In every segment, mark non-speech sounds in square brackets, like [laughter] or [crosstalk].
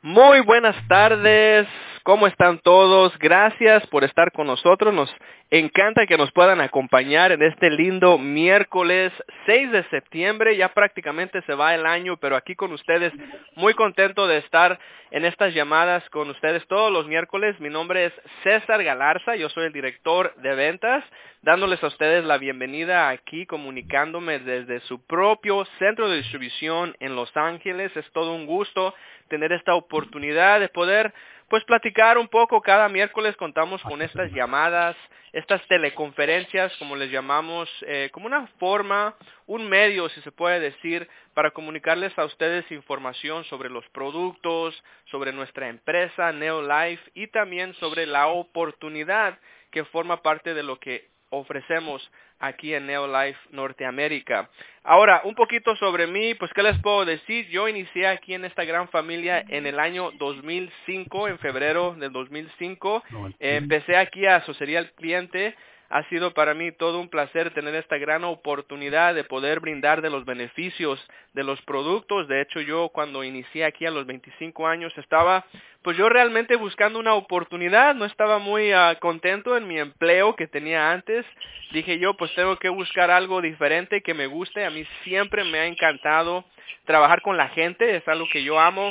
Muy buenas tardes, ¿cómo están todos? Gracias por estar con nosotros. Nos encanta que nos puedan acompañar en este lindo miércoles 6 de septiembre. Ya prácticamente se va el año, pero aquí con ustedes, muy contento de estar en estas llamadas con ustedes todos los miércoles. Mi nombre es César Galarza, yo soy el director de ventas, dándoles a ustedes la bienvenida aquí, comunicándome desde su propio centro de distribución en Los Ángeles. Es todo un gusto tener esta oportunidad de poder pues platicar un poco. Cada miércoles contamos con estas llamadas, estas teleconferencias, como les llamamos, eh, como una forma, un medio, si se puede decir, para comunicarles a ustedes información sobre los productos, sobre nuestra empresa Neolife y también sobre la oportunidad que forma parte de lo que ofrecemos aquí en Neolife Norteamérica. Ahora, un poquito sobre mí, pues qué les puedo decir. Yo inicié aquí en esta gran familia en el año 2005, en febrero del 2005. empecé aquí a asocería al cliente ha sido para mí todo un placer tener esta gran oportunidad de poder brindar de los beneficios de los productos. De hecho, yo cuando inicié aquí a los 25 años estaba, pues yo realmente buscando una oportunidad, no estaba muy uh, contento en mi empleo que tenía antes. Dije yo, pues tengo que buscar algo diferente que me guste. A mí siempre me ha encantado trabajar con la gente, es algo que yo amo,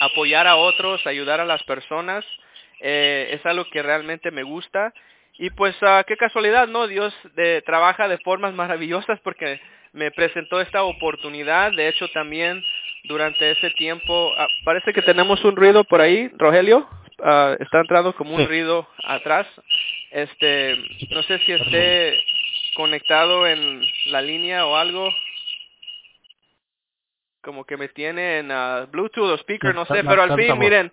apoyar a otros, ayudar a las personas. Eh, es algo que realmente me gusta y pues uh, qué casualidad, ¿no? Dios de, trabaja de formas maravillosas porque me presentó esta oportunidad. De hecho, también durante ese tiempo, uh, parece que tenemos un ruido por ahí, Rogelio. Uh, está entrando como un ruido atrás. Este, no sé si esté conectado en la línea o algo. Como que me tiene en Bluetooth o speaker, no sé, pero al fin, miren,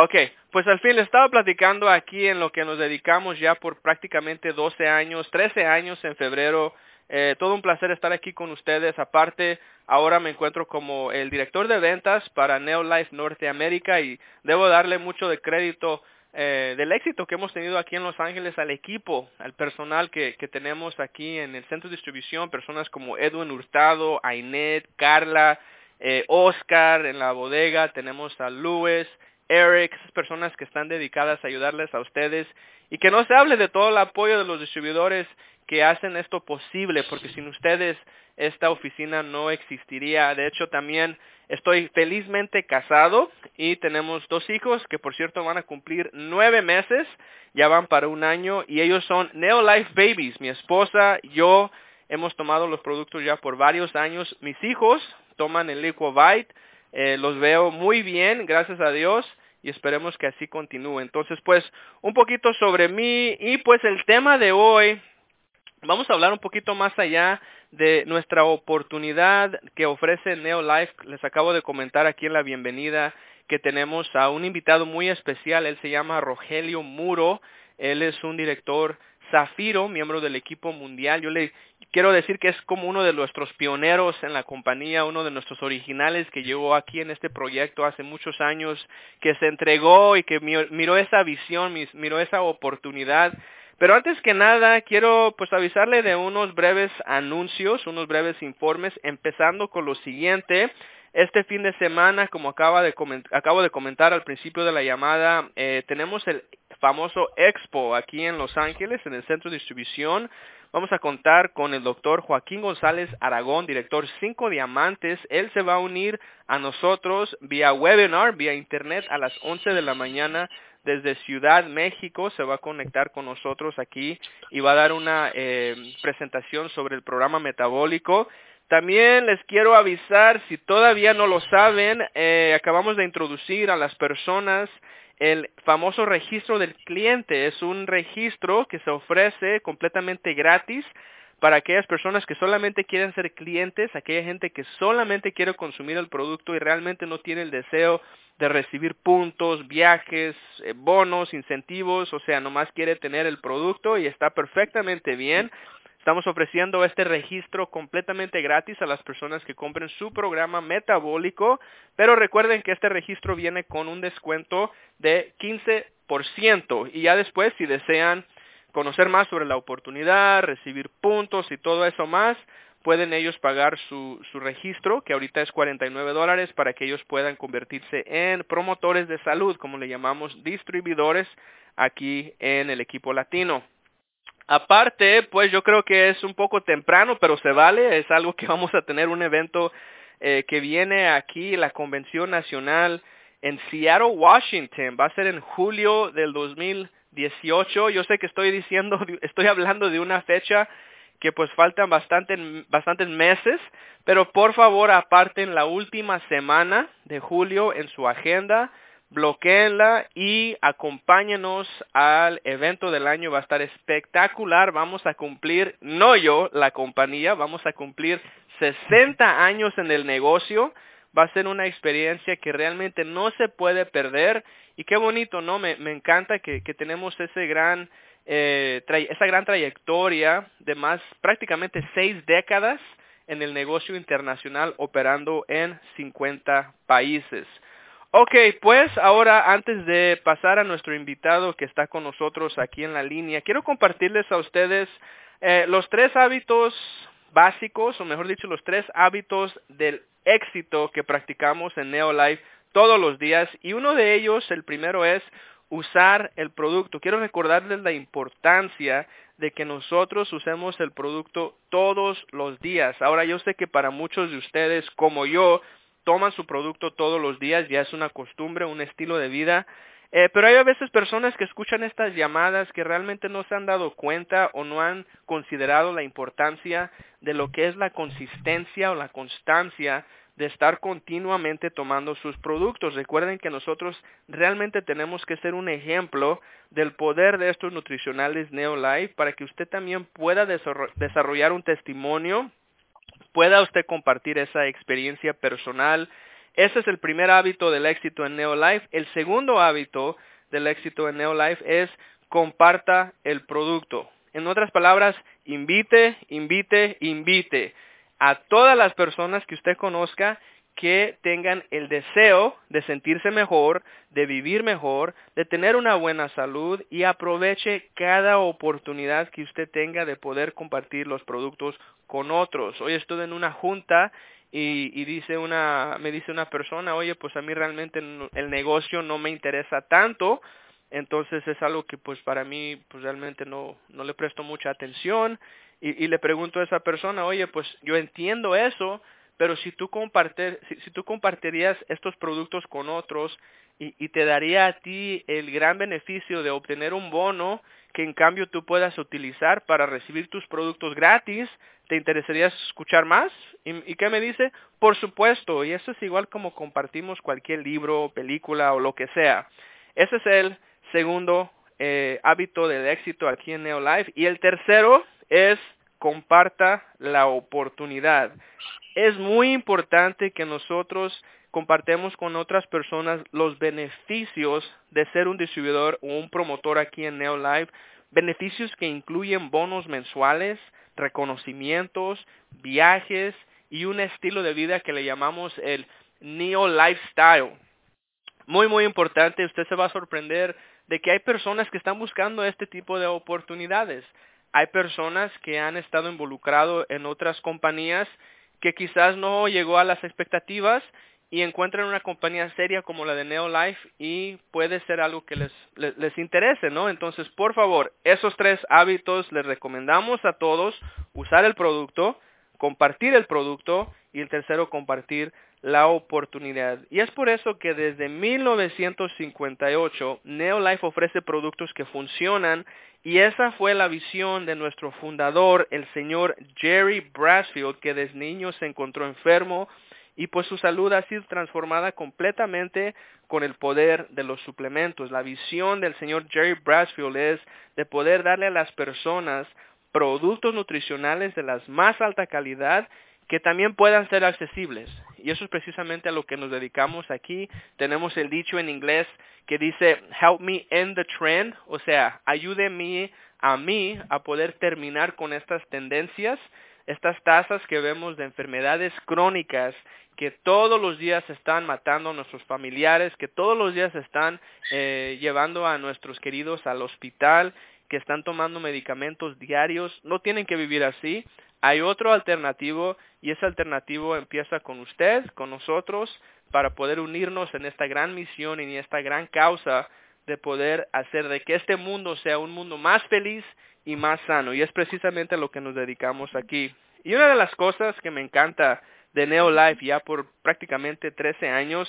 Ok, pues al fin le estaba platicando aquí en lo que nos dedicamos ya por prácticamente 12 años, 13 años en febrero. Eh, todo un placer estar aquí con ustedes. Aparte, ahora me encuentro como el director de ventas para Neolife Norteamérica y debo darle mucho de crédito eh, del éxito que hemos tenido aquí en Los Ángeles al equipo, al personal que, tenemos aquí en el centro de distribución, personas como Edwin Hurtado, Ainet, Carla, eh, Oscar en la bodega, tenemos a Luis, Eric, esas personas que están dedicadas a ayudarles a ustedes y que no se hable de todo el apoyo de los distribuidores que hacen esto posible, porque sin ustedes esta oficina no existiría. De hecho, también estoy felizmente casado y tenemos dos hijos que por cierto van a cumplir nueve meses, ya van para un año y ellos son Neolife Babies. Mi esposa, yo hemos tomado los productos ya por varios años. Mis hijos toman el Liquovite eh, los veo muy bien, gracias a Dios, y esperemos que así continúe. Entonces, pues, un poquito sobre mí y pues el tema de hoy, vamos a hablar un poquito más allá de nuestra oportunidad que ofrece Neolife. Les acabo de comentar aquí en la bienvenida que tenemos a un invitado muy especial. Él se llama Rogelio Muro. Él es un director Zafiro, miembro del equipo mundial. Yo le quiero decir que es como uno de nuestros pioneros en la compañía, uno de nuestros originales que llegó aquí en este proyecto hace muchos años, que se entregó y que miró esa visión, miró esa oportunidad. Pero antes que nada, quiero pues avisarle de unos breves anuncios, unos breves informes, empezando con lo siguiente. Este fin de semana, como acaba de acabo de comentar al principio de la llamada, eh, tenemos el famoso Expo aquí en Los Ángeles, en el centro de distribución. Vamos a contar con el doctor Joaquín González Aragón, director 5 Diamantes. Él se va a unir a nosotros vía webinar, vía internet a las 11 de la mañana desde Ciudad México. Se va a conectar con nosotros aquí y va a dar una eh, presentación sobre el programa metabólico. También les quiero avisar, si todavía no lo saben, eh, acabamos de introducir a las personas el famoso registro del cliente. Es un registro que se ofrece completamente gratis para aquellas personas que solamente quieren ser clientes, aquella gente que solamente quiere consumir el producto y realmente no tiene el deseo de recibir puntos, viajes, eh, bonos, incentivos, o sea, nomás quiere tener el producto y está perfectamente bien. Estamos ofreciendo este registro completamente gratis a las personas que compren su programa metabólico, pero recuerden que este registro viene con un descuento de 15% y ya después si desean conocer más sobre la oportunidad, recibir puntos y todo eso más, pueden ellos pagar su, su registro, que ahorita es 49 dólares, para que ellos puedan convertirse en promotores de salud, como le llamamos distribuidores aquí en el equipo latino. Aparte, pues yo creo que es un poco temprano, pero se vale, es algo que vamos a tener un evento eh, que viene aquí, la Convención Nacional en Seattle, Washington, va a ser en julio del 2018. Yo sé que estoy diciendo, [laughs] estoy hablando de una fecha que pues faltan bastante, bastantes meses, pero por favor aparten la última semana de julio en su agenda, bloqueenla y acompáñenos al evento del año. Va a estar espectacular. Vamos a cumplir, no yo, la compañía, vamos a cumplir 60 años en el negocio. Va a ser una experiencia que realmente no se puede perder. Y qué bonito, ¿no? Me, me encanta que, que tenemos ese gran eh, esa gran trayectoria de más prácticamente seis décadas en el negocio internacional operando en 50 países. Ok, pues ahora antes de pasar a nuestro invitado que está con nosotros aquí en la línea, quiero compartirles a ustedes eh, los tres hábitos básicos, o mejor dicho, los tres hábitos del éxito que practicamos en Neolife todos los días. Y uno de ellos, el primero es usar el producto. Quiero recordarles la importancia de que nosotros usemos el producto todos los días. Ahora yo sé que para muchos de ustedes, como yo, toman su producto todos los días, ya es una costumbre, un estilo de vida. Eh, pero hay a veces personas que escuchan estas llamadas que realmente no se han dado cuenta o no han considerado la importancia de lo que es la consistencia o la constancia de estar continuamente tomando sus productos. Recuerden que nosotros realmente tenemos que ser un ejemplo del poder de estos nutricionales Neolife para que usted también pueda desarrollar un testimonio, pueda usted compartir esa experiencia personal. Ese es el primer hábito del éxito en Neolife. El segundo hábito del éxito en Neolife es comparta el producto. En otras palabras, invite, invite, invite a todas las personas que usted conozca que tengan el deseo de sentirse mejor, de vivir mejor, de tener una buena salud y aproveche cada oportunidad que usted tenga de poder compartir los productos con otros. Hoy estoy en una junta y, dice una, me dice una persona, oye, pues a mí realmente el negocio no me interesa tanto, entonces es algo que pues para mí pues realmente no, no le presto mucha atención y, le pregunto a esa persona, oye, pues yo entiendo eso, pero si tú, compartir, si, tú compartirías estos productos con otros y, te daría a ti el gran beneficio de obtener un bono que en cambio tú puedas utilizar para recibir tus productos gratis, ¿te interesaría escuchar más? ¿Y, y qué me dice? Por supuesto, y eso es igual como compartimos cualquier libro, película o lo que sea. Ese es el segundo eh, hábito del éxito aquí en Neolife. Y el tercero es comparta la oportunidad. Es muy importante que nosotros compartemos con otras personas los beneficios de ser un distribuidor o un promotor aquí en Neolife, beneficios que incluyen bonos mensuales, reconocimientos, viajes y un estilo de vida que le llamamos el Neo Lifestyle. Muy, muy importante, usted se va a sorprender de que hay personas que están buscando este tipo de oportunidades. Hay personas que han estado involucrados en otras compañías que quizás no llegó a las expectativas y encuentran una compañía seria como la de Neolife y puede ser algo que les, les, les, interese, ¿no? Entonces, por favor, esos tres hábitos les recomendamos a todos usar el producto, compartir el producto y el tercero, compartir la oportunidad. Y es por eso que desde 1958 Neolife ofrece productos que funcionan y esa fue la visión de nuestro fundador, el señor Jerry Brasfield, que desde niño se encontró enfermo y pues su salud ha sido transformada completamente con el poder de los suplementos. La visión del señor Jerry Brasfield es de poder darle a las personas productos nutricionales de la más alta calidad que también puedan ser accesibles. Y eso es precisamente a lo que nos dedicamos aquí. Tenemos el dicho en inglés que dice, help me end the trend, o sea, ayúdeme a mí a poder terminar con estas tendencias, estas tasas que vemos de enfermedades crónicas que todos los días están matando a nuestros familiares, que todos los días están eh, llevando a nuestros queridos al hospital, que están tomando medicamentos diarios, no tienen que vivir así. Hay otro alternativo y ese alternativo empieza con usted, con nosotros, para poder unirnos en esta gran misión y en esta gran causa de poder hacer de que este mundo sea un mundo más feliz y más sano. Y es precisamente a lo que nos dedicamos aquí. Y una de las cosas que me encanta de Neolife ya por prácticamente 13 años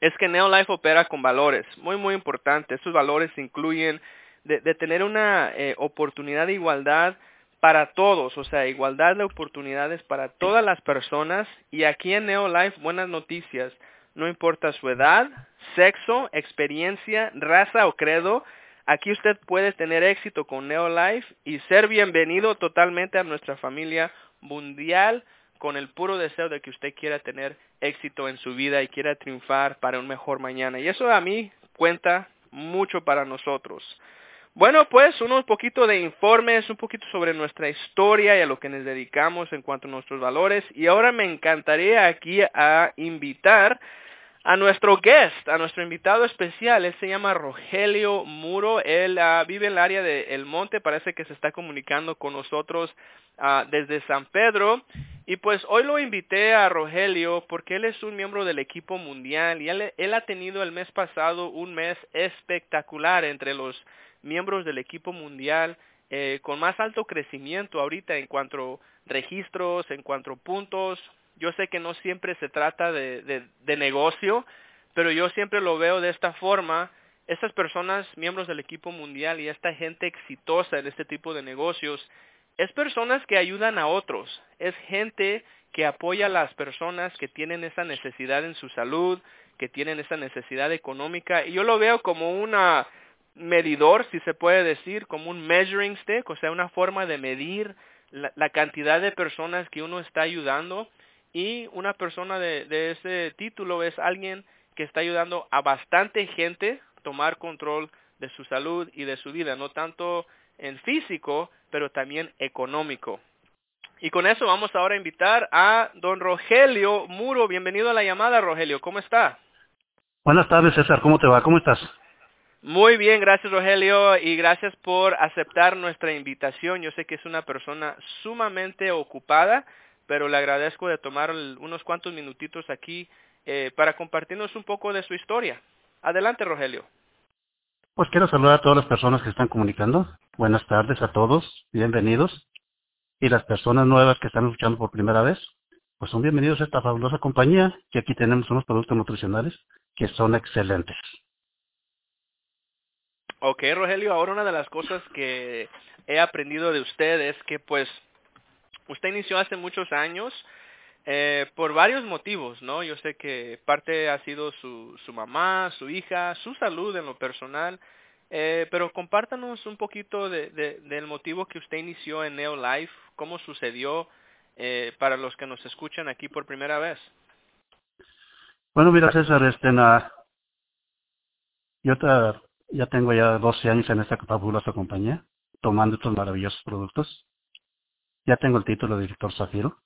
es que Neolife opera con valores muy muy importantes. Esos valores incluyen de, tener una eh, oportunidad de igualdad para todos, o sea, igualdad de oportunidades para todas las personas. Y aquí en Neolife, buenas noticias, no importa su edad, sexo, experiencia, raza o credo, aquí usted puede tener éxito con Neolife y ser bienvenido totalmente a nuestra familia mundial con el puro deseo de que usted quiera tener éxito en su vida y quiera triunfar para un mejor mañana. Y eso a mí cuenta mucho para nosotros. Bueno, pues un poquito de informes, un poquito sobre nuestra historia y a lo que nos dedicamos en cuanto a nuestros valores. Y ahora me encantaría aquí a invitar a nuestro guest, a nuestro invitado especial. Él se llama Rogelio Muro. Él uh, vive en el área de El Monte. Parece que se está comunicando con nosotros uh, desde San Pedro. Y pues hoy lo invité a Rogelio porque él es un miembro del equipo mundial y él ha tenido el mes pasado un mes espectacular entre los miembros del equipo mundial eh, con más alto crecimiento ahorita en cuanto registros, en cuanto puntos. Yo sé que no siempre se trata de, de, de negocio, pero yo siempre lo veo de esta forma. Estas personas, miembros del equipo mundial y esta gente exitosa en este tipo de negocios, es personas que ayudan a otros, es gente que apoya a las personas que tienen esa necesidad en su salud, que tienen esa necesidad económica, y yo lo veo como una medidor, si se puede decir, como un measuring stick, o sea, una forma de medir la, cantidad de personas que uno está ayudando y una persona de, de, ese título es alguien que está ayudando a bastante gente tomar control de su salud y de su vida, no tanto en físico, pero también económico. Y con eso vamos ahora a invitar a don Rogelio Muro. Bienvenido a la llamada, Rogelio. ¿Cómo está? Buenas tardes, César. ¿Cómo te va? ¿Cómo estás? Muy bien, gracias Rogelio y gracias por aceptar nuestra invitación. Yo sé que es una persona sumamente ocupada, pero le agradezco de tomar unos cuantos minutitos aquí eh, para compartirnos un poco de su historia. Adelante Rogelio. Pues quiero saludar a todas las personas que están comunicando. Buenas tardes a todos, bienvenidos. Y las personas nuevas que están escuchando por primera vez, pues son bienvenidos a esta fabulosa compañía, que aquí tenemos unos productos nutricionales que son excelentes. Ok, Rogelio, ahora una de las cosas que he aprendido de usted es que pues usted inició hace muchos años eh, por varios motivos, ¿no? Yo sé que parte ha sido su, su mamá, su hija, su salud en lo personal, eh, pero compártanos un poquito de, de, del motivo que usted inició en Neolife, cómo sucedió eh, para los que nos escuchan aquí por primera vez. Bueno, mira César, este, na, yo te ya tengo ya 12 años en esta fabulosa compañía, tomando estos maravillosos productos. Ya tengo el título de director Zafiro.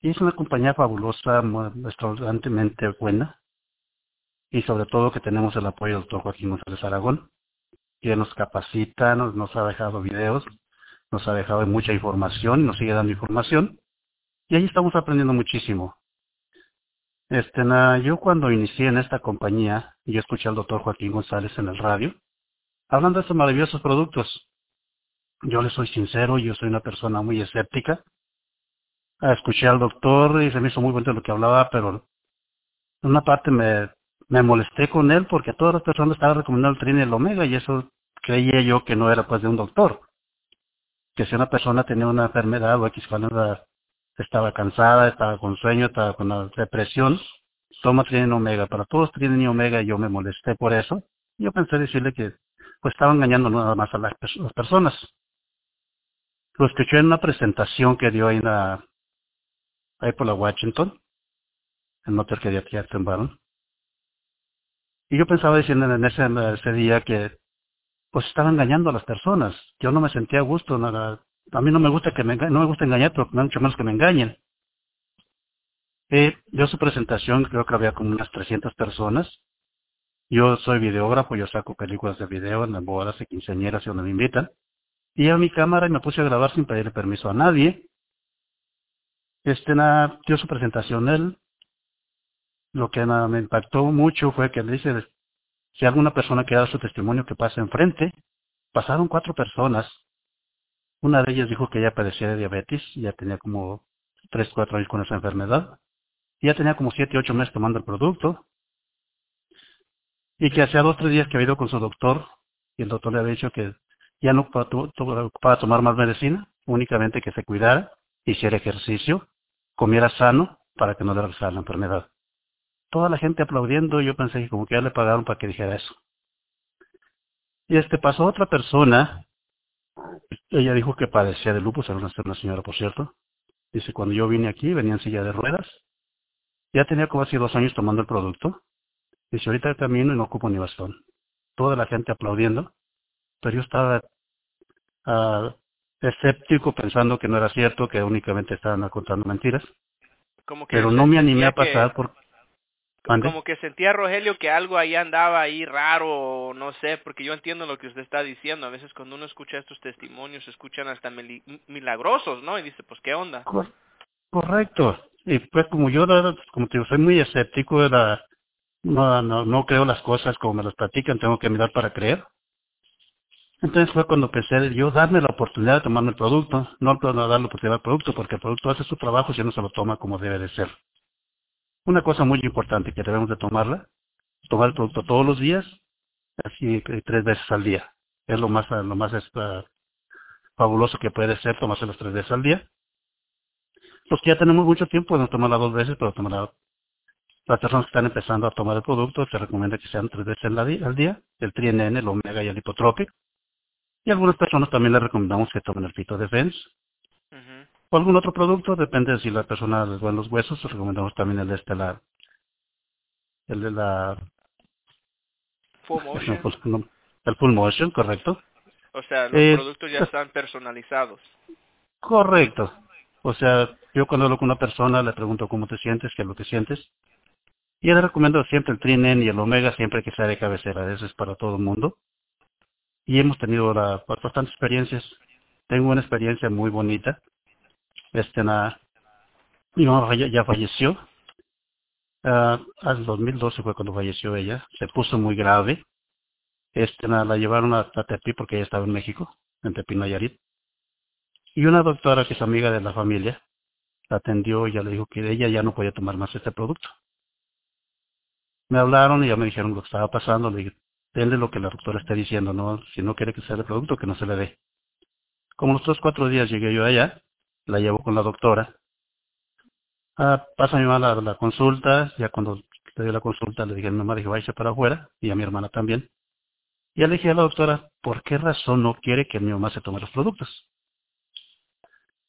Y es una compañía fabulosa, extraordinariamente buena. Y sobre todo que tenemos el apoyo del doctor Joaquín González Aragón, que nos capacita, nos, nos ha dejado videos, nos ha dejado mucha información, nos sigue dando información. Y ahí estamos aprendiendo muchísimo. Este, yo cuando inicié en esta compañía, yo escuché al doctor Joaquín González en el radio, hablando de estos maravillosos productos. Yo le soy sincero, yo soy una persona muy escéptica. Escuché al doctor y se me hizo muy bueno lo que hablaba, pero en una parte me, me molesté con él porque a todas las personas estaban recomendando el trin y el omega y eso creía yo que no era pues de un doctor. Que si una persona tenía una enfermedad o X estaba cansada, estaba con sueño, estaba con la depresión, toma Trinen Omega. Para todos Trinen y Omega yo me molesté por eso. Yo pensé decirle que pues estaba engañando nada más a las, personas. Lo escuché en una presentación que dio ahí, en la, ahí por la Washington, en hotel que dio aquí. Y yo pensaba diciendo en ese, ese día que pues estaba engañando a las personas. Yo no me sentía a gusto, nada, a mí no me gusta que me no me gusta engañar, pero mucho menos que me engañen. Eh, yo su presentación creo que había como unas 300 personas. Yo soy videógrafo, yo saco películas de video en las bodas y quinceañeras y donde me invitan. Y a mi cámara y me puse a grabar sin pedirle permiso a nadie. Este nada, dio su presentación él. Lo que me impactó mucho fue que le dice, si alguna persona que da su testimonio que pasa enfrente, pasaron cuatro personas. Una de ellas dijo que ella padecía de diabetes, ya tenía como tres, cuatro años con esa enfermedad. Ya tenía como siete, ocho meses tomando el producto. Y que hacía dos, tres días que había ido con su doctor y el doctor le había dicho que ya no para tomar más medicina, únicamente que se cuidara, hiciera ejercicio, comiera sano para que no le regresara la enfermedad. Toda la gente aplaudiendo, yo pensé que como que ya le pagaron para que dijera eso. Y este pasó otra persona, ella dijo que padecía de lupus, era una señora por cierto. Dice, cuando yo vine aquí, venía en silla de ruedas, ya tenía como así dos años tomando el producto. Dice, ahorita camino y no ocupo ni bastón. Toda la gente aplaudiendo, pero yo estaba uh, escéptico pensando que no era cierto, que únicamente estaban contando mentiras. Como que pero no me animé a pasar por... Como que sentía Rogelio que algo ahí andaba ahí raro, no sé, porque yo entiendo lo que usted está diciendo. A veces cuando uno escucha estos testimonios, se escuchan hasta milagrosos, ¿no? Y dice, pues, ¿qué onda? Correcto. Y pues como yo, como te digo, soy muy escéptico, era, no, no, no creo las cosas como me las platican, tengo que mirar para creer. Entonces fue cuando pensé yo darme la oportunidad de tomarme el producto, no dar la oportunidad al producto, porque el producto hace su trabajo si no se lo toma como debe de ser. Una cosa muy importante que debemos de tomarla, tomar el producto todos los días, así tres veces al día. Es lo más, lo más fabuloso que puede ser tomarse las tres veces al día. Los que ya tenemos mucho tiempo podemos tomarla dos veces, pero tomar las personas que están empezando a tomar el producto se recomienda que sean tres veces al día, el TriNN, el Omega y el Hipotropic. Y algunas personas también les recomendamos que tomen el Fito Defense. O algún otro producto, depende de si la persona les duele los huesos, recomendamos también el de este, la, el de la... Full [laughs] motion. El full motion, correcto. O sea, los eh, productos ya están personalizados. Correcto. O sea, yo cuando hablo con una persona le pregunto cómo te sientes, qué es lo que sientes. Y le recomiendo siempre el Trinen y el Omega, siempre que sea de cabecera. Eso es para todo el mundo y hemos tenido la, bastantes experiencias. Tengo una experiencia muy bonita. Este, na, mi mamá ya, falleció. Uh, en 2012 fue cuando falleció ella. Se puso muy grave. Este, na, la llevaron a, Tepi porque ella estaba en México, en Tepi, Nayarit. Y una doctora que es amiga de la familia la atendió y ya le dijo que ella ya no podía tomar más este producto. Me hablaron y ya me dijeron lo que estaba pasando. Le dije, lo que la doctora esté diciendo, ¿no? Si no quiere que sea el producto, que no se le dé. Como los tres, cuatro días llegué yo allá, la llevo con la doctora. Ah, pasa mi mamá la, consulta, ya cuando le dio la consulta le dije a mi mamá, dije, váyase para afuera, y a mi hermana también. Y ya le dije a la doctora, ¿por qué razón no quiere que mi mamá se tome los productos?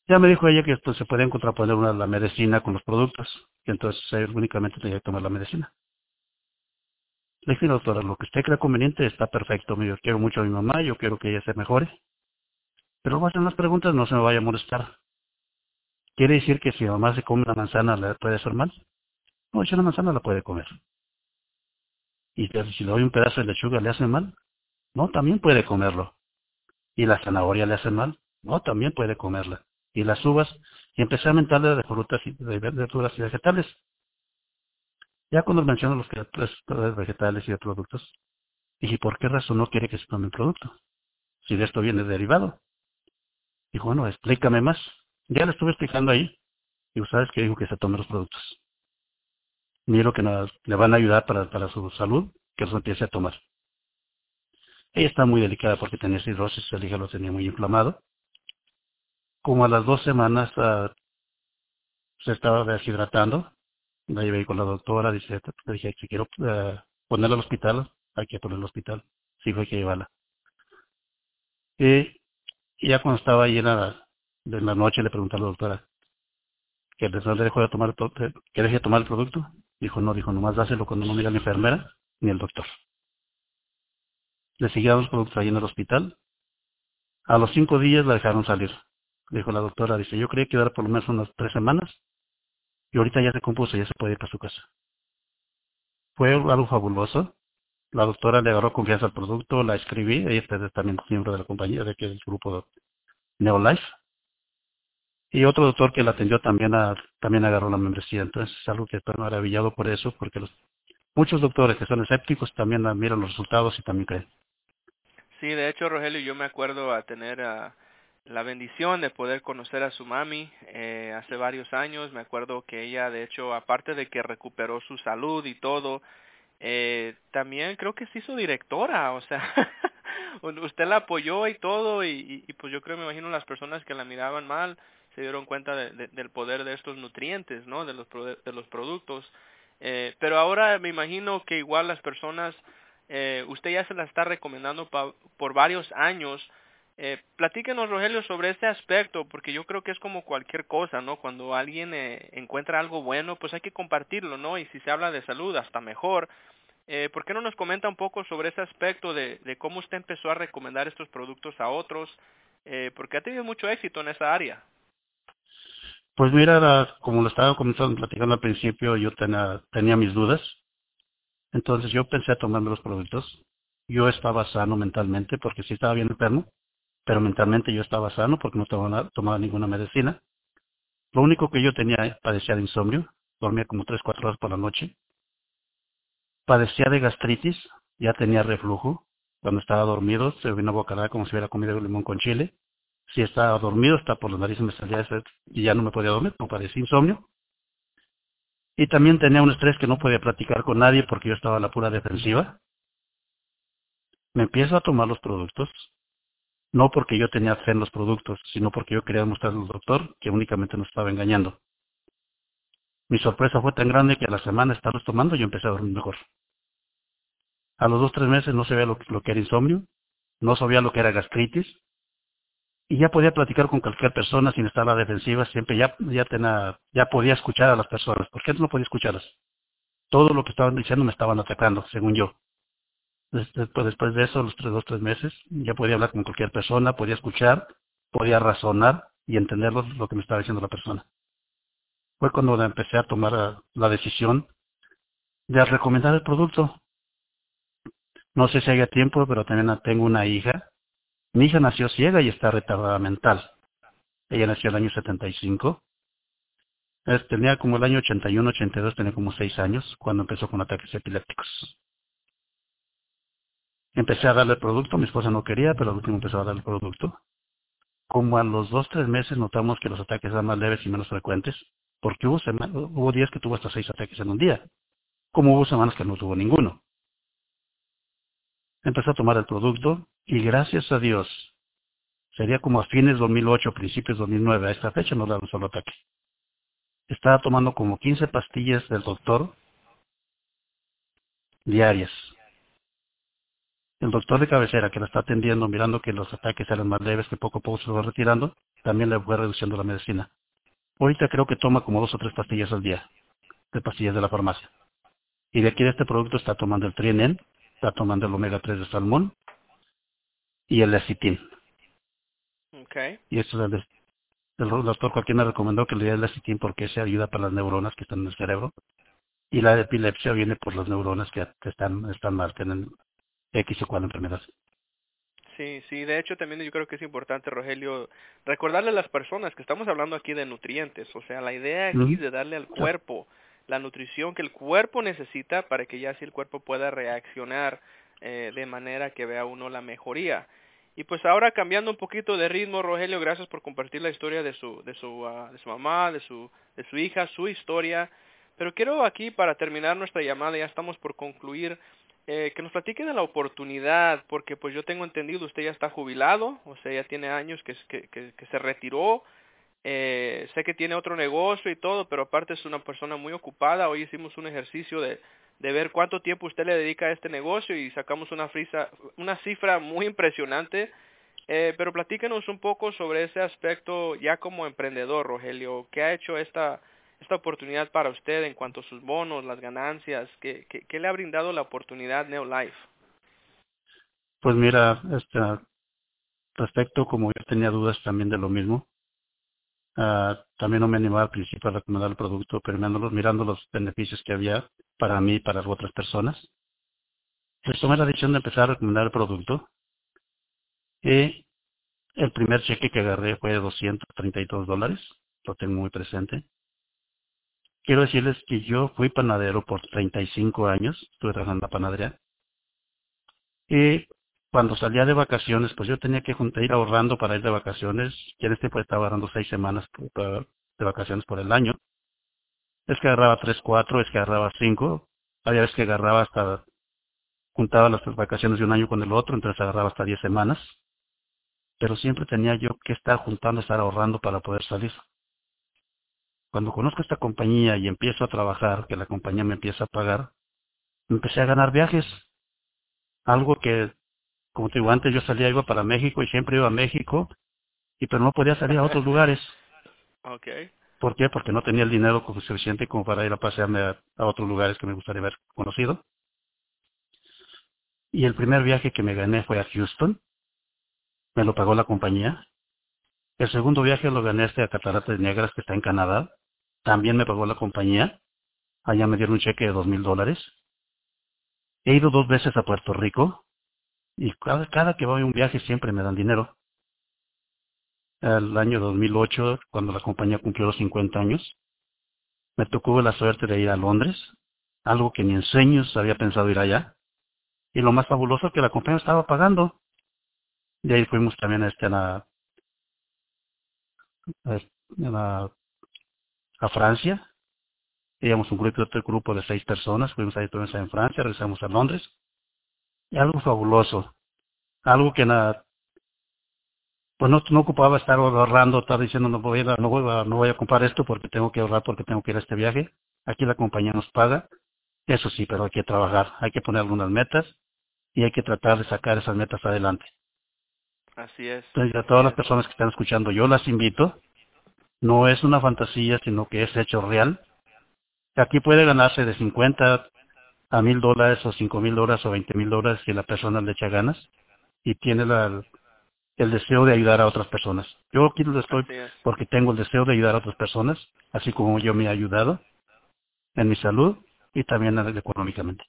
Ya me dijo ella que esto se puede contraponer una, la medicina con los productos, y entonces únicamente tenía que tomar la medicina. Le dije, doctora, lo que usted crea conveniente está perfecto. Yo quiero mucho a mi mamá, yo quiero que ella se mejore. Pero va a hacer preguntas, no se me vaya a molestar. ¿Quiere decir que si mamá se come una manzana le puede hacer mal? No, si una manzana la puede comer. ¿Y si le doy un pedazo de lechuga le hace mal? No, también puede comerlo. ¿Y la zanahoria le hace mal? No, también puede comerla. ¿Y las uvas? Y empecé a mentarle de frutas y de verduras y vegetales. Ya cuando menciono los creadores vegetales y de productos, dije, ¿por qué razón no quiere que se tome el producto? Si de esto viene derivado. Dijo, bueno, explícame más. Ya le estuve explicando ahí. Y sabes que dijo que se tome los productos. Miro que le van a ayudar para, para su salud, que los empiece a tomar. Ella está muy delicada porque tenía cirrosis, el hígado lo tenía muy inflamado. Como a las dos semanas uh, se estaba deshidratando, la llevé con la doctora, dice, le dije, si quiero uh, ponerla al hospital, hay que ponerla al hospital. Sí, fue que llevarla. Y, ya cuando estaba ahí de la noche le pregunté a la doctora, que le dejó de tomar, que deje de tomar el producto. Dijo, no, dijo, nomás dáselo cuando no mira la enfermera ni el doctor. Le siguieron los productos ahí en el hospital. A los cinco días la dejaron salir. Dijo la doctora, dice, yo creía que iba por lo menos unas tres semanas y ahorita ya se compuso, ya se puede ir para su casa. Fue algo fabuloso. la doctora le agarró confianza al producto, la escribí, ella es también miembro de la compañía, de que es el grupo Neolife. Y otro doctor que la atendió también también agarró la membresía. Entonces es algo que estoy maravillado por eso, porque los, muchos doctores que son escépticos también miran los resultados y también creen. Sí, de hecho, Rogelio, yo me acuerdo a tener la bendición de poder conocer a su mami eh, hace varios años. Me acuerdo que ella, de hecho, aparte de que recuperó su salud y todo, eh, también creo que se hizo directora, o sea, [laughs] usted la apoyó y todo, y, y, pues yo creo, me imagino las personas que la miraban mal se dieron cuenta de, del poder de estos nutrientes, ¿no? De los, de los productos. Eh, pero ahora me imagino que igual las personas, eh, usted ya se la está recomendando por varios años. Eh, platíquenos, Rogelio, sobre este aspecto, porque yo creo que es como cualquier cosa, ¿no? Cuando alguien eh, encuentra algo bueno, pues hay que compartirlo, ¿no? Y si se habla de salud, hasta mejor. Eh, ¿Por qué no nos comenta un poco sobre ese aspecto de, de cómo usted empezó a recomendar estos productos a otros? Eh, porque ha tenido mucho éxito en esa área. Pues mira, como lo estaba comenzando platicando al principio, yo tenía, tenía mis dudas. Entonces yo pensé a tomarme los productos. Yo estaba sano mentalmente porque sí estaba bien enfermo, pero mentalmente yo estaba sano porque no tomaba, ninguna medicina. Lo único que yo tenía, padecía de insomnio, dormía como 3, 4 horas por la noche Padecía de gastritis, ya tenía reflujo. Cuando estaba dormido se vino bocanada como si hubiera comido limón con chile. Si estaba dormido, hasta por la nariz me salía ese, y ya no me podía dormir, como padecía insomnio. Y también tenía un estrés que no podía platicar con nadie porque yo estaba a la pura defensiva. Me empiezo a tomar los productos, no porque yo tenía fe en los productos, sino porque yo quería demostrarle al doctor que únicamente nos estaba engañando. Mi sorpresa fue tan grande que a la semana estarlos tomando yo empecé a dormir mejor. A los dos tres meses no sabía lo que era insomnio, no sabía lo que era gastritis, y ya podía platicar con cualquier persona sin estar a la defensiva, siempre ya, ya, tenía, ya podía escuchar a las personas, porque antes no podía escucharlas. Todo lo que estaban diciendo me estaban atacando, según yo. Después, después de eso, los tres, dos, tres meses, ya podía hablar con cualquier persona, podía escuchar, podía razonar y entender lo, lo que me estaba diciendo la persona fue cuando empecé a tomar la decisión de recomendar el producto. No sé si haya tiempo, pero también tengo una hija. Mi hija nació ciega y está retardada mental. Ella nació el año 75. tenía como el año 81, 82, tenía como 6 años cuando empezó con ataques epilépticos. Empecé a darle el producto, mi esposa no quería, pero al último empezó a darle el producto. Como a los 2, 3 meses notamos que los ataques eran más leves y menos frecuentes, porque hubo, hubo días que tuvo hasta seis ataques en un día, como hubo semanas que no tuvo ninguno. Empezó a tomar el producto y gracias a Dios, sería como a fines 2008, principios 2009, a esta fecha no le da un solo ataque. Estaba tomando como 15 pastillas del doctor diarias. El doctor de cabecera que la está atendiendo, mirando que los ataques eran más leves, que poco a poco se van retirando, también le fue reduciendo la medicina. Ahorita creo que toma como dos o tres pastillas al día, de pastillas de la farmacia. Y de aquí de este producto está tomando el Trienen, está tomando el omega 3 de salmón y el lecitin. Okay. Y eso es el, el doctor cualquiera me recomendó que le diera el lecitin porque se ayuda para las neuronas que están en el cerebro. Y la epilepsia viene por las neuronas que, están, están mal, tienen X o cual enfermedad. Sí, sí, de hecho también yo creo que es importante, Rogelio, recordarle a las personas que estamos hablando aquí de nutrientes, o sea, la idea aquí es de darle al cuerpo la nutrición que el cuerpo necesita para que ya así el cuerpo pueda reaccionar eh, de manera que vea uno la mejoría. Y pues ahora cambiando un poquito de ritmo, Rogelio, gracias por compartir la historia de su de su uh, de su mamá, de su de su hija, su historia. Pero quiero aquí para terminar nuestra llamada, ya estamos por concluir, eh, que nos platique de la oportunidad, porque pues yo tengo entendido, usted ya está jubilado, o sea, ya tiene años que, que, que, se retiró, eh, sé que tiene otro negocio y todo, pero aparte es una persona muy ocupada, hoy hicimos un ejercicio de, de ver cuánto tiempo usted le dedica a este negocio y sacamos una, frisa, una cifra muy impresionante, eh, pero platíquenos un poco sobre ese aspecto ya como emprendedor, Rogelio, ¿qué ha hecho esta esta oportunidad para usted en cuanto a sus bonos, las ganancias? ¿Qué, qué, le ha brindado la oportunidad Neolife? Pues mira, este, respecto, como yo tenía dudas también de lo mismo, uh, también no me animaba al principio a recomendar el producto, pero mirando los beneficios que había para mí y para otras personas. pues tomé la decisión de empezar a recomendar el producto. Y el primer cheque que agarré fue de 232 dólares, lo tengo muy presente. Quiero decirles que yo fui panadero por 35 años, estuve trabajando en la panadería. Y cuando salía de vacaciones, pues yo tenía que ir ahorrando para ir de vacaciones. Y en este pues estaba ahorrando seis semanas de vacaciones por el año. Es que agarraba tres, cuatro, es que agarraba cinco. Había veces que agarraba hasta, juntaba las vacaciones de un año con el otro, entonces agarraba hasta diez semanas. Pero siempre tenía yo que estar juntando, estar ahorrando para poder salir. Cuando conozco esta compañía y empiezo a trabajar, que la compañía me empieza a pagar, empecé a ganar viajes. Algo que, como te digo, antes yo salía, iba para México y siempre iba a México, y pero no podía salir a otros lugares. [laughs] Okay. ¿Por qué? Porque no tenía el dinero suficiente como para ir a pasearme a, otros lugares que me gustaría haber conocido. Y el primer viaje que me gané fue a Houston. Me lo pagó la compañía. El segundo viaje lo gané este a Cataratas Negras, que está en Canadá. También me pagó la compañía. Allá me dieron un cheque de dos mil dólares. He ido dos veces a Puerto Rico. Y cada, cada que voy a un viaje siempre me dan dinero el año 2008, cuando la compañía cumplió los 50 años. Me tocó la suerte de ir a Londres, algo que ni en sueños había pensado ir allá. Y lo más fabuloso que la compañía estaba pagando. De ahí fuimos también a, este, a, a, a Francia. Íbamos un grupo, otro grupo de seis personas, fuimos ahí en Francia, regresamos a Londres. Algo fabuloso. Algo que nada, pues no, no ocupaba estar ahorrando, estar diciendo no voy, a, no, voy a, no voy a comprar esto porque tengo que ahorrar, porque tengo que ir a este viaje. Aquí la compañía nos paga, eso sí, pero hay que trabajar, hay que poner algunas metas y hay que tratar de sacar esas metas adelante. Así es. Entonces, a todas las personas que están escuchando, yo las invito. No es una fantasía, sino que es hecho real. Aquí puede ganarse de 50 a mil dólares o cinco mil dólares o 20 mil dólares si la persona le echa ganas y tiene la, el deseo de ayudar a otras personas. Yo aquí lo estoy porque tengo el deseo de ayudar a otras personas, así como yo me he ayudado en mi salud y también económicamente.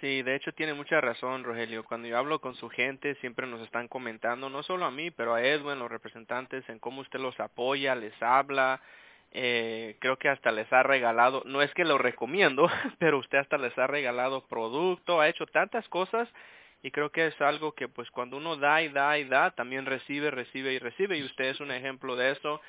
Sí, de hecho tiene mucha razón, Rogelio. Cuando yo hablo con su gente, siempre nos están comentando, no solo a mí, pero a Edwin, los representantes, en cómo usted los apoya, les habla. Eh, creo que hasta les ha regalado, no es que lo recomiendo, [laughs] pero usted hasta les ha regalado producto, ha hecho tantas cosas y creo que es algo que pues cuando uno da y da y da, también recibe, recibe y recibe y usted es un ejemplo de eso.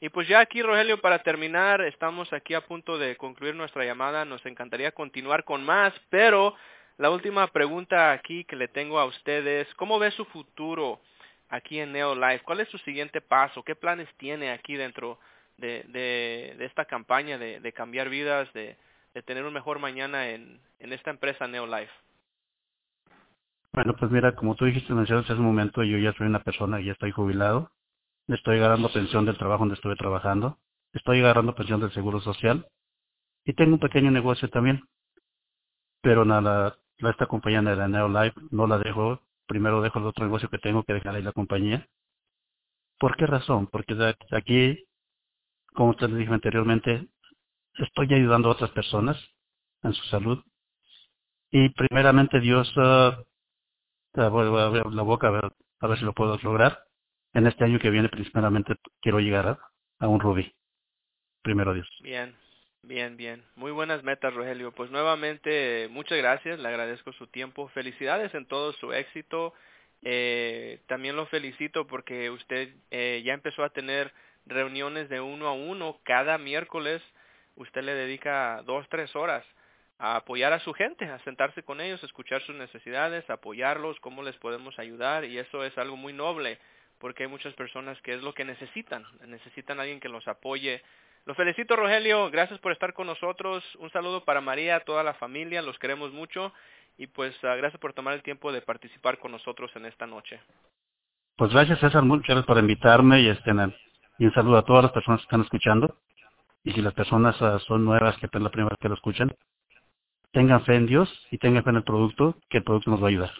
Y pues ya aquí, Rogelio, para terminar, estamos aquí a punto de concluir nuestra llamada. Nos encantaría continuar con más, pero la última pregunta aquí que le tengo a ustedes, ¿cómo ve su futuro aquí en Neolife? ¿Cuál es su siguiente paso? ¿Qué planes tiene aquí dentro de, de, de esta campaña de, de cambiar vidas, de, de tener un mejor mañana en, en esta empresa Neolife? Bueno, pues mira, como tú dijiste, mencionaste hace un momento, yo ya soy una persona, ya estoy jubilado, estoy agarrando pensión del trabajo donde estuve trabajando, estoy agarrando pensión del Seguro Social y tengo un pequeño negocio también. Pero nada, esta compañía de la Neolife no la dejo, primero dejo el otro negocio que tengo que dejar ahí la compañía. ¿Por qué razón? Porque aquí, como usted le dije anteriormente, estoy ayudando a otras personas en su salud. Y primeramente Dios uh, voy a abrir la boca a ver, a ver si lo puedo lograr. En este año que viene, principalmente, quiero llegar a, un rubí. Primero Dios. Bien, bien, bien. Muy buenas metas, Rogelio. Pues nuevamente, muchas gracias. Le agradezco su tiempo. Felicidades en todo su éxito. Eh, también lo felicito porque usted eh, ya empezó a tener reuniones de uno a uno cada miércoles. Usted le dedica dos, tres horas a apoyar a su gente, a sentarse con ellos, escuchar sus necesidades, apoyarlos, cómo les podemos ayudar y eso es algo muy noble porque hay muchas personas que es lo que necesitan, necesitan a alguien que los apoye. Lo felicito Rogelio, gracias por estar con nosotros, un saludo para María, toda la familia, los queremos mucho y pues uh, gracias por tomar el tiempo de participar con nosotros en esta noche. Pues gracias César, muchas gracias por invitarme y, este, y un saludo a todas las personas que están escuchando y si las personas uh, son nuevas que es la primera vez que lo escuchan, tengan fe en Dios y tengan fe en el producto, que el producto nos va a ayudar.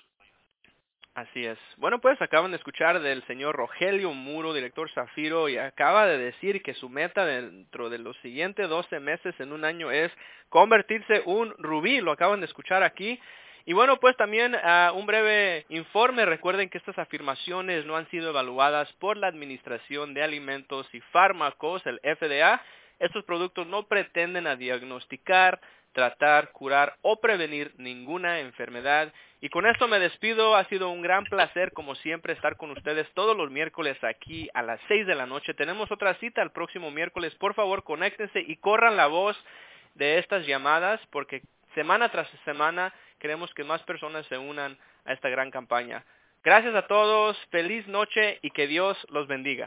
Así es. Bueno, pues acaban de escuchar del señor Rogelio Muro, director Zafiro, y acaba de decir que su meta dentro de los siguientes 12 meses en un año es convertirse un rubí. Lo acaban de escuchar aquí. Y bueno, pues también uh, un breve informe. Recuerden que estas afirmaciones no han sido evaluadas por la Administración de Alimentos y Fármacos, el FDA. Estos productos no pretenden a diagnosticar, tratar, curar o prevenir ninguna enfermedad. Y con esto me despido. Ha sido un gran placer, como siempre, estar con ustedes todos los miércoles aquí a las 6 de la noche. Tenemos otra cita el próximo miércoles. Por favor, conéctense y corran la voz de estas llamadas porque semana tras semana queremos que más personas se unan a esta gran campaña. Gracias a todos, feliz noche y que Dios los bendiga.